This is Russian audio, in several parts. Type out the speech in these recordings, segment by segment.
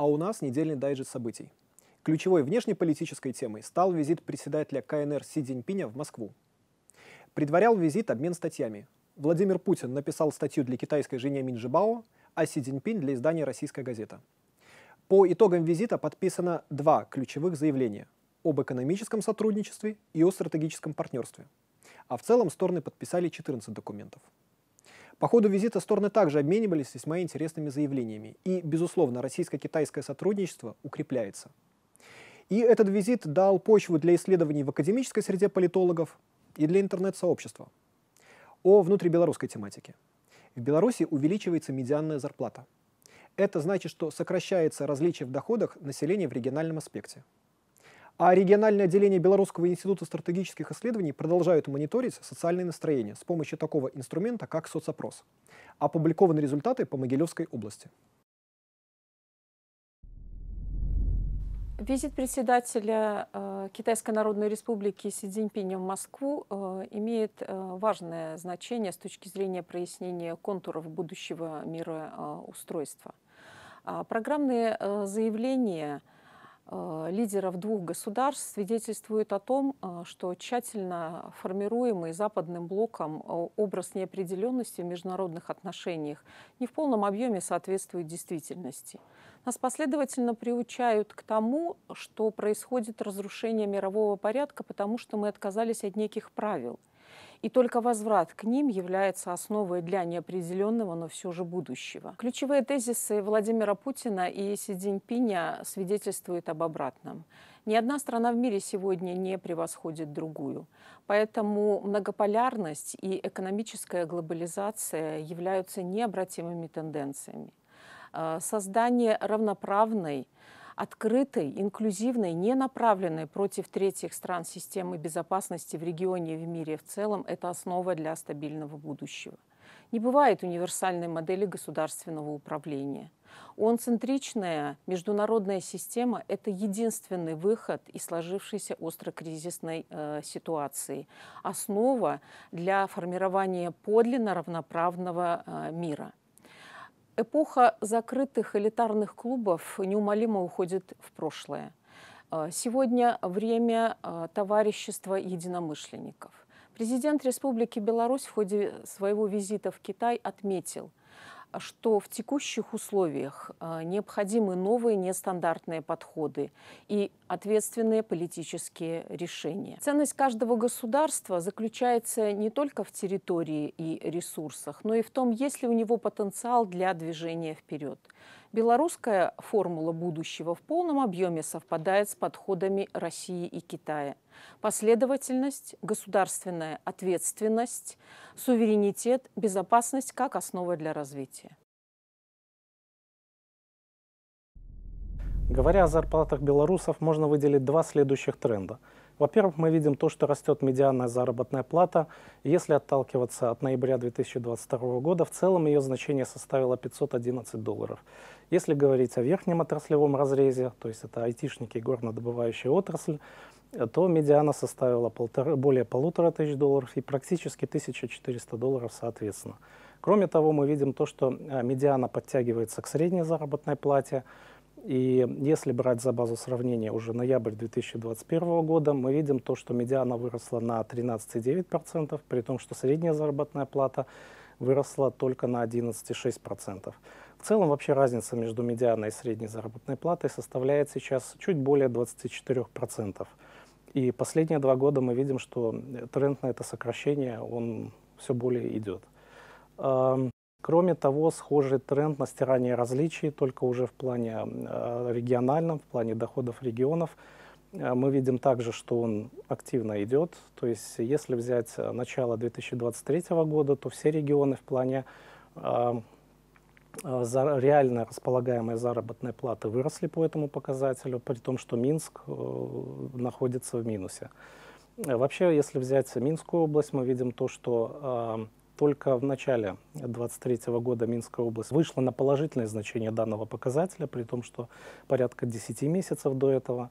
А у нас недельный дайджест событий. Ключевой внешнеполитической темой стал визит председателя КНР Си Цзиньпиня в Москву. Предварял визит обмен статьями. Владимир Путин написал статью для китайской Женя Минжибао, а Си Цзиньпинь для издания «Российская газета». По итогам визита подписано два ключевых заявления об экономическом сотрудничестве и о стратегическом партнерстве. А в целом стороны подписали 14 документов. По ходу визита стороны также обменивались весьма интересными заявлениями. И, безусловно, российско-китайское сотрудничество укрепляется. И этот визит дал почву для исследований в академической среде политологов и для интернет-сообщества. О внутрибелорусской тематике. В Беларуси увеличивается медианная зарплата. Это значит, что сокращается различие в доходах населения в региональном аспекте. А региональное отделение Белорусского института стратегических исследований продолжают мониторить социальные настроения с помощью такого инструмента, как соцопрос. Опубликованы результаты по Могилевской области. Визит председателя э, Китайской Народной Республики Си Цзиньпиня в Москву э, имеет э, важное значение с точки зрения прояснения контуров будущего мироустройства. Э, программные э, заявления – лидеров двух государств свидетельствует о том, э, что тщательно формируемый западным блоком э, образ неопределенности в международных отношениях не в полном объеме соответствует действительности. Нас последовательно приучают к тому, что происходит разрушение мирового порядка, потому что мы отказались от неких правил – и только возврат к ним является основой для неопределенного, но все же будущего. Ключевые тезисы Владимира Путина и Си Цзиньпиня свидетельствуют об обратном. Ни одна страна в мире сегодня не превосходит другую. Поэтому многополярность и экономическая глобализация являются необратимыми тенденциями. Э, создание равноправной, открытой, инклюзивной, не направленной против третьих стран системы безопасности в регионе и в мире в целом – это основа для стабильного будущего. Не бывает универсальной модели государственного управления. Он-центричная международная система – это единственный выход из сложившейся остро-кризисной э, ситуации, основа для формирования подлинно равноправного э, мира – Эпоха закрытых элитарных клубов неумолимо уходит в прошлое. Э, сегодня время э, товарищества единомышленников. Президент Республики Беларусь в ходе своего визита в Китай отметил – что в текущих условиях а, необходимы новые нестандартные подходы и ответственные политические решения. Ценность каждого государства заключается не только в территории и ресурсах, но и в том, есть ли у него потенциал для движения вперед. Белорусская формула будущего в полном объеме совпадает с подходами России и Китая. Последовательность, государственная ответственность, суверенитет, безопасность как основа для развития. Говоря о зарплатах белорусов, можно выделить два следующих тренда – во-первых, мы видим то, что растет медианная заработная плата. Если отталкиваться от ноября 2022 года, в целом ее значение составило 511 долларов. Если говорить о верхнем отраслевом разрезе, то есть это айтишники и горнодобывающая отрасль, то медиана составила полтора, более полутора тысяч долларов и практически 1400 долларов соответственно. Кроме того, мы видим то, что э, медиана подтягивается к средней заработной плате, и если брать за базу сравнения уже ноябрь 2021 года, мы видим то, что медиана выросла на 13,9%, при том, что средняя заработная плата выросла только на 11,6%. В целом вообще разница между медианой и средней заработной платой составляет сейчас чуть более 24%. И последние два года мы видим, что тренд на это сокращение, он все более идет. Кроме того, схожий тренд на стирание различий, только уже в плане э, региональном, в плане доходов регионов. Э, мы видим также, что он активно идет. То есть, если взять начало 2023 года, то все регионы в плане э, за, реально располагаемой заработной платы выросли по этому показателю, при том, что Минск находится в минусе. Вообще, если взять Минскую область, мы видим то, что только в начале 2023 года Минская область вышла на положительное значение данного показателя, при том, что порядка 10 месяцев до этого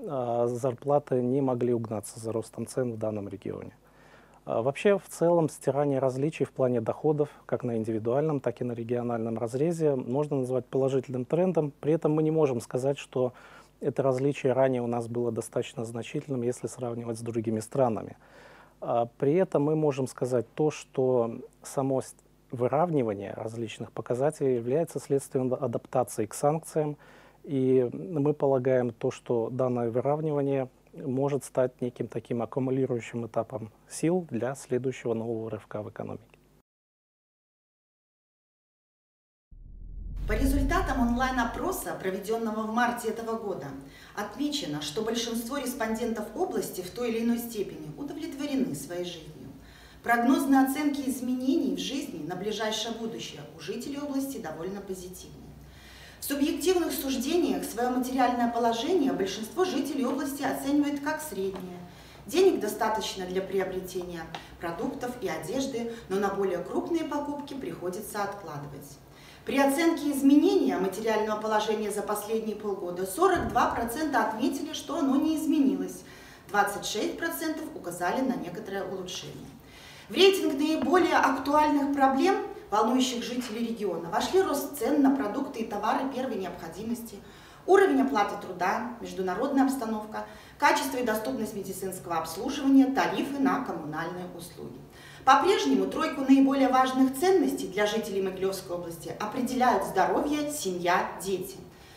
а, зарплаты не могли угнаться за ростом цен в данном регионе. А вообще, в целом, стирание различий в плане доходов, как на индивидуальном, так и на региональном разрезе, можно назвать положительным трендом. При этом мы не можем сказать, что это различие ранее у нас было достаточно значительным, если сравнивать с другими странами. А при этом мы можем сказать то, что само выравнивание различных показателей является следствием адаптации к санкциям, и мы полагаем то, что данное выравнивание может стать неким таким аккумулирующим этапом сил для следующего нового рывка в экономике. По результатам онлайн-опроса, проведенного в марте этого года, отмечено, что большинство респондентов области в той или иной степени удовлетворены своей жизнью. Прогнозные оценки изменений в жизни на ближайшее будущее у жителей области довольно позитивны. В субъективных суждениях свое материальное положение большинство жителей области оценивает как среднее. Денег достаточно для приобретения продуктов и одежды, но на более крупные покупки приходится откладывать. При оценке изменения материального положения за последние полгода 42% отметили, что оно не изменилось, 26% указали на некоторое улучшение. В рейтинг наиболее актуальных проблем волнующих жителей региона, вошли рост цен на продукты и товары первой необходимости, уровень оплаты труда, международная обстановка, качество и доступность медицинского обслуживания, тарифы на коммунальные услуги. По-прежнему тройку наиболее важных ценностей для жителей Могилевской области определяют здоровье, семья, дети.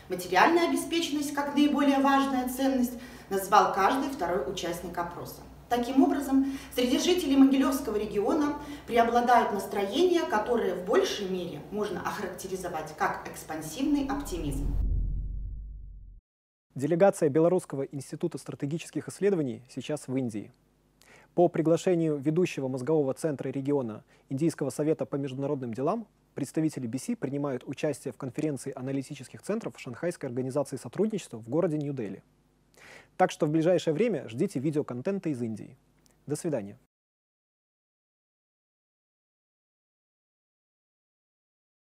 Материальная обеспеченность как наиболее важная ценность назвал каждый второй участник опроса. Таким образом, среди жителей Могилевского региона преобладают настроения, которые в большей мере можно охарактеризовать как экспансивный оптимизм. Делегация Белорусского института стратегических исследований сейчас в Индии. По приглашению ведущего мозгового центра региона Индийского совета по международным делам представители BC принимают участие в конференции аналитических центров Шанхайской организации сотрудничества в городе Нью-Дели. Так что в ближайшее время ждите видеоконтента из Индии. До свидания.